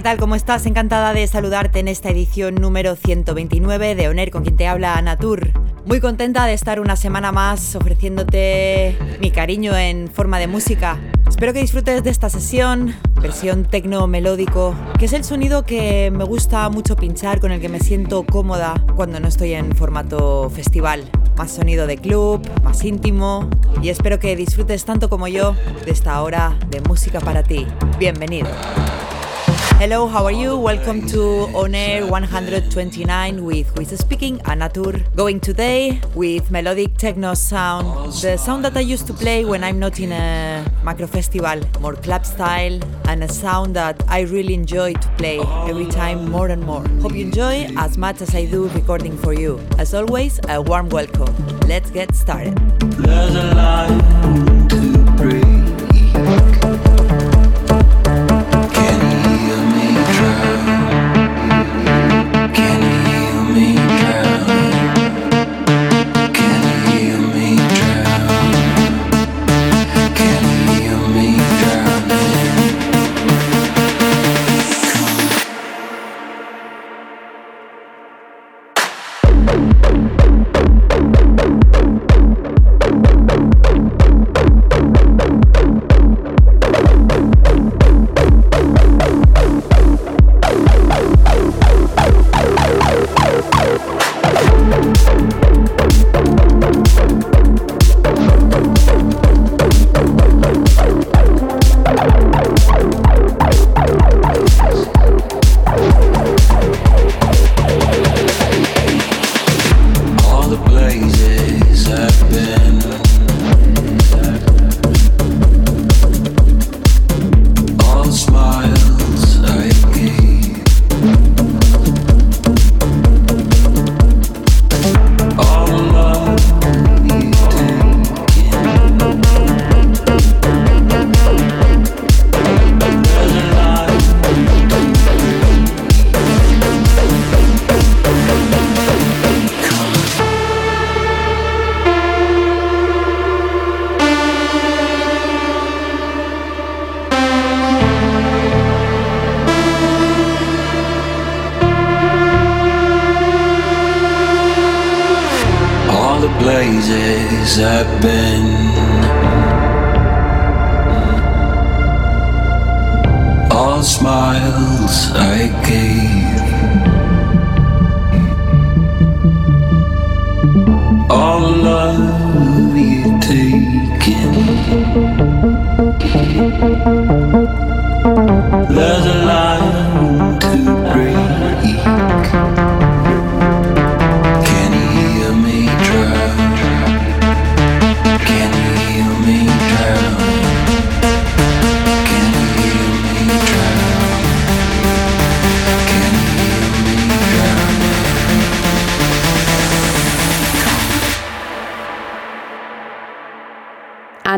¿Qué tal? ¿Cómo estás? Encantada de saludarte en esta edición número 129 de Oner con quien te habla Anatur. Muy contenta de estar una semana más ofreciéndote mi cariño en forma de música. Espero que disfrutes de esta sesión, versión tecno melódico, que es el sonido que me gusta mucho pinchar, con el que me siento cómoda cuando no estoy en formato festival. Más sonido de club, más íntimo, y espero que disfrutes tanto como yo de esta hora de música para ti. Bienvenido. Hello, how are you? Welcome to On Air 129 with who is speaking, Anatur. Going today with melodic techno sound, the sound that I used to play when I'm not in a macro festival, more club style, and a sound that I really enjoy to play every time more and more. Hope you enjoy as much as I do recording for you. As always, a warm welcome. Let's get started.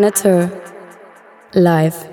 Anatur live.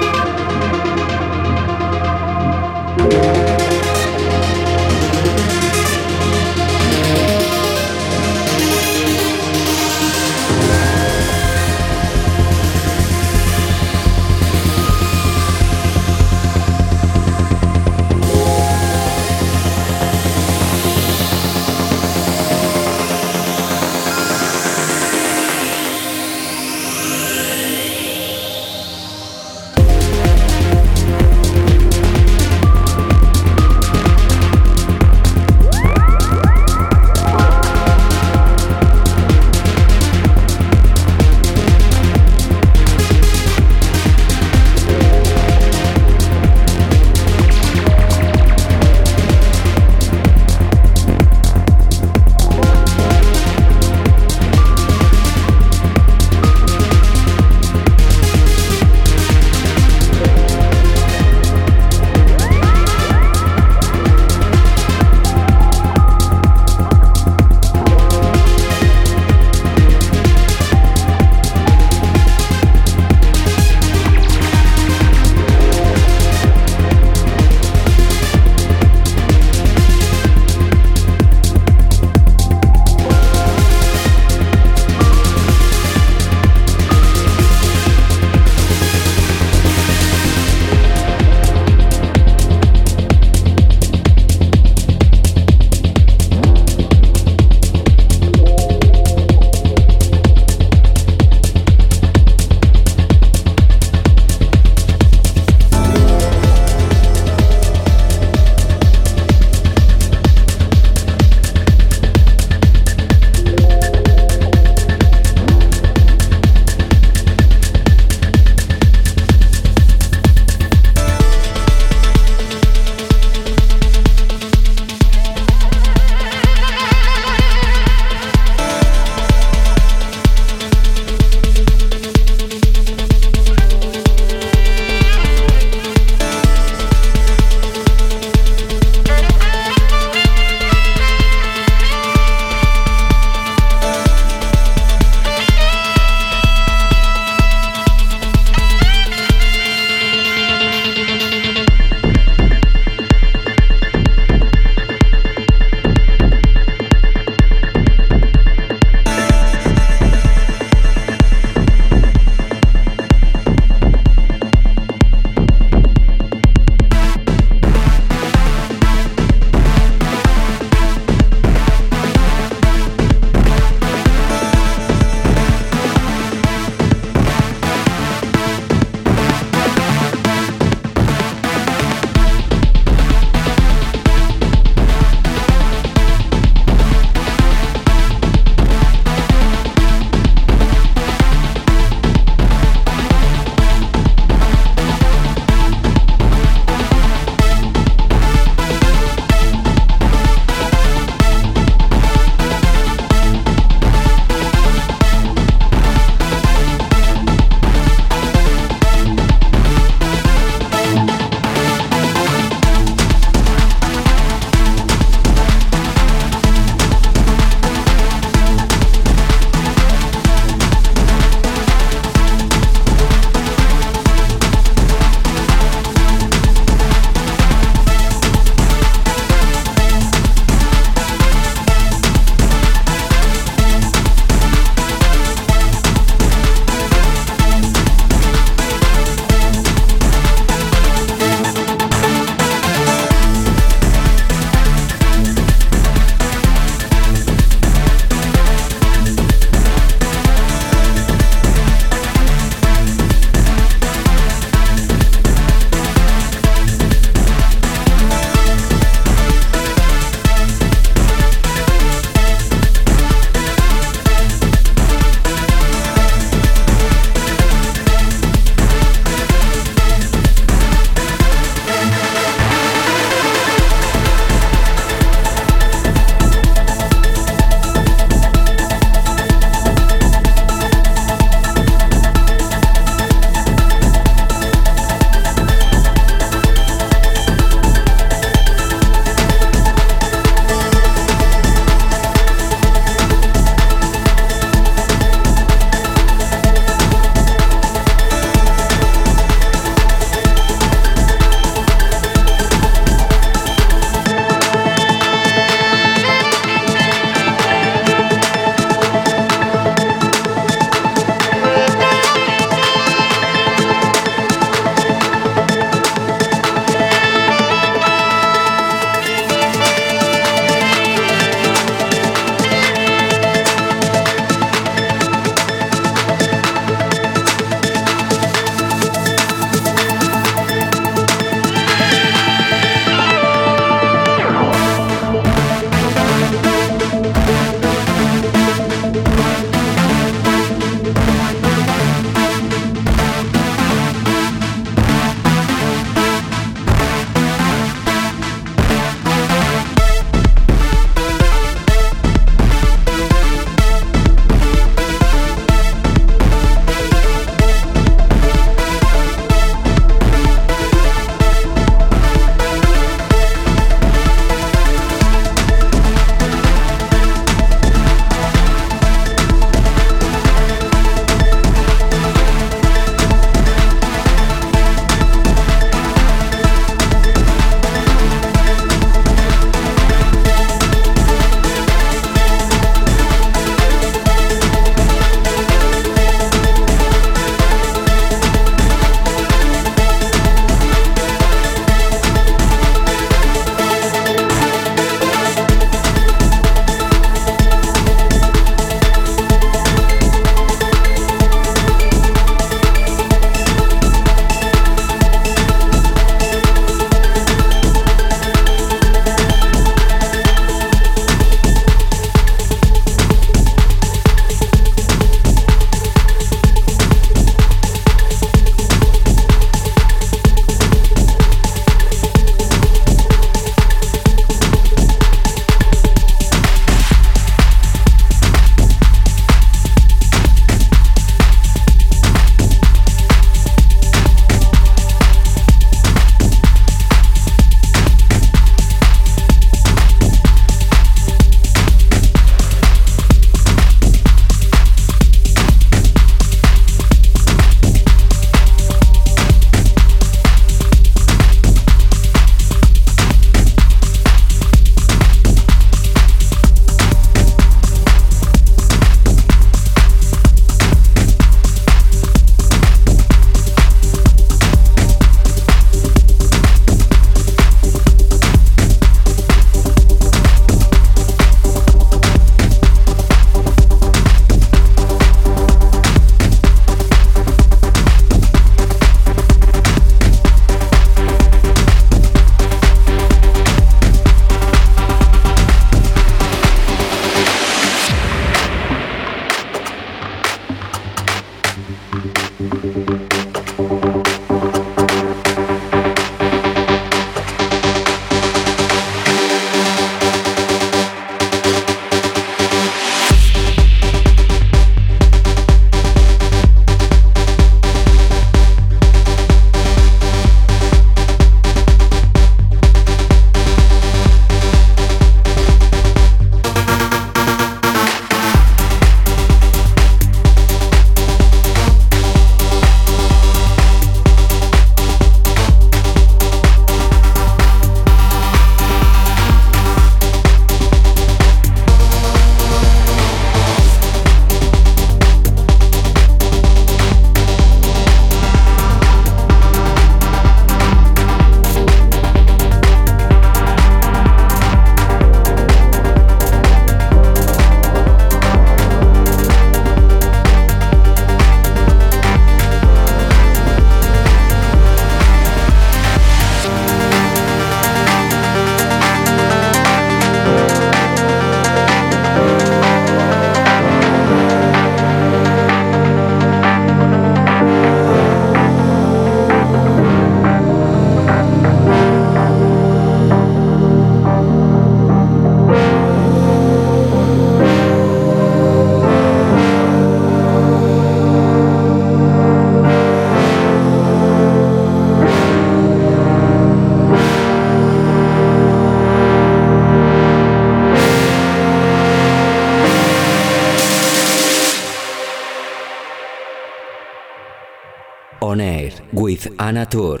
On Air with Anna Tour.